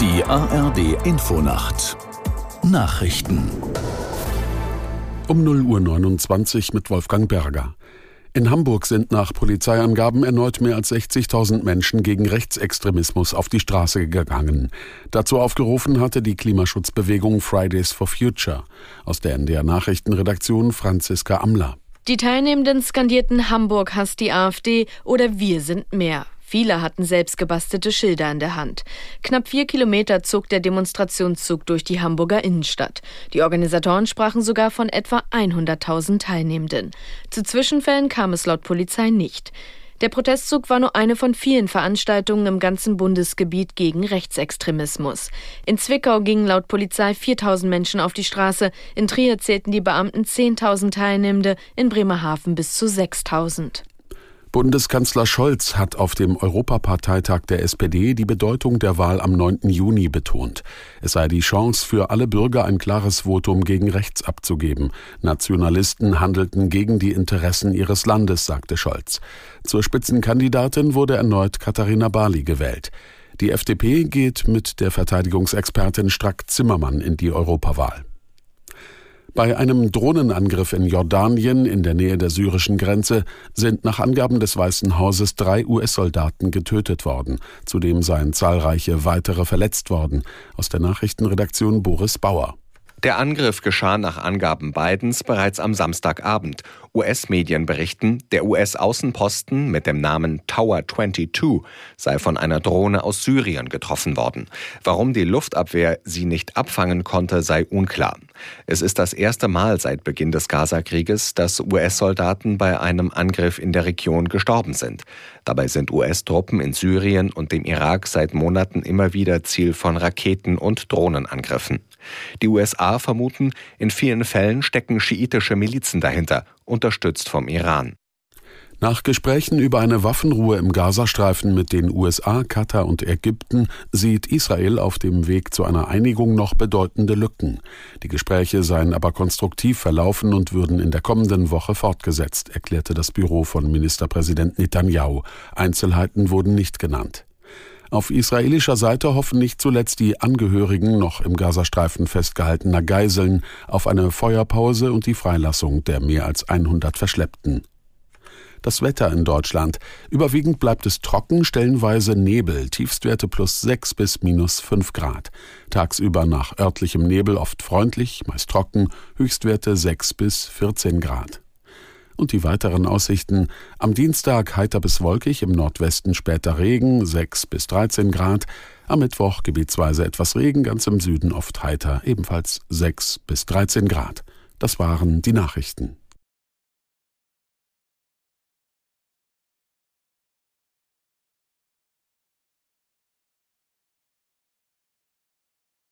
Die ARD Infonacht Nachrichten um 0.29 Uhr mit Wolfgang Berger. In Hamburg sind nach Polizeiangaben erneut mehr als 60.000 Menschen gegen Rechtsextremismus auf die Straße gegangen. Dazu aufgerufen hatte die Klimaschutzbewegung Fridays for Future. Aus der NDR Nachrichtenredaktion Franziska Amler. Die Teilnehmenden skandierten Hamburg hasst die AfD oder Wir sind mehr. Viele hatten selbst gebastelte Schilder in der Hand. Knapp vier Kilometer zog der Demonstrationszug durch die Hamburger Innenstadt. Die Organisatoren sprachen sogar von etwa 100.000 Teilnehmenden. Zu Zwischenfällen kam es laut Polizei nicht. Der Protestzug war nur eine von vielen Veranstaltungen im ganzen Bundesgebiet gegen Rechtsextremismus. In Zwickau gingen laut Polizei 4000 Menschen auf die Straße, in Trier zählten die Beamten 10.000 Teilnehmende, in Bremerhaven bis zu 6000. Bundeskanzler Scholz hat auf dem Europaparteitag der SPD die Bedeutung der Wahl am 9. Juni betont. Es sei die Chance für alle Bürger, ein klares Votum gegen rechts abzugeben. Nationalisten handelten gegen die Interessen ihres Landes, sagte Scholz. Zur Spitzenkandidatin wurde erneut Katharina Barley gewählt. Die FDP geht mit der Verteidigungsexpertin Strack Zimmermann in die Europawahl. Bei einem Drohnenangriff in Jordanien in der Nähe der syrischen Grenze sind nach Angaben des Weißen Hauses drei US-Soldaten getötet worden. Zudem seien zahlreiche weitere verletzt worden. Aus der Nachrichtenredaktion Boris Bauer. Der Angriff geschah nach Angaben Bidens bereits am Samstagabend. US-Medien berichten, der US-Außenposten mit dem Namen Tower 22 sei von einer Drohne aus Syrien getroffen worden. Warum die Luftabwehr sie nicht abfangen konnte, sei unklar. Es ist das erste Mal seit Beginn des Gaza-Krieges, dass US-Soldaten bei einem Angriff in der Region gestorben sind. Dabei sind US-Truppen in Syrien und dem Irak seit Monaten immer wieder Ziel von Raketen- und Drohnenangriffen. Die USA vermuten, in vielen Fällen stecken schiitische Milizen dahinter, unterstützt vom Iran. Nach Gesprächen über eine Waffenruhe im Gazastreifen mit den USA, Katar und Ägypten sieht Israel auf dem Weg zu einer Einigung noch bedeutende Lücken. Die Gespräche seien aber konstruktiv verlaufen und würden in der kommenden Woche fortgesetzt, erklärte das Büro von Ministerpräsident Netanyahu. Einzelheiten wurden nicht genannt. Auf israelischer Seite hoffen nicht zuletzt die Angehörigen noch im Gazastreifen festgehaltener Geiseln auf eine Feuerpause und die Freilassung der mehr als 100 Verschleppten. Das Wetter in Deutschland. Überwiegend bleibt es trocken, stellenweise Nebel, Tiefstwerte plus 6 bis minus 5 Grad. Tagsüber nach örtlichem Nebel oft freundlich, meist trocken, Höchstwerte 6 bis 14 Grad. Und die weiteren Aussichten. Am Dienstag heiter bis wolkig, im Nordwesten später Regen, 6 bis 13 Grad. Am Mittwoch gebietsweise etwas Regen, ganz im Süden oft heiter, ebenfalls 6 bis 13 Grad. Das waren die Nachrichten.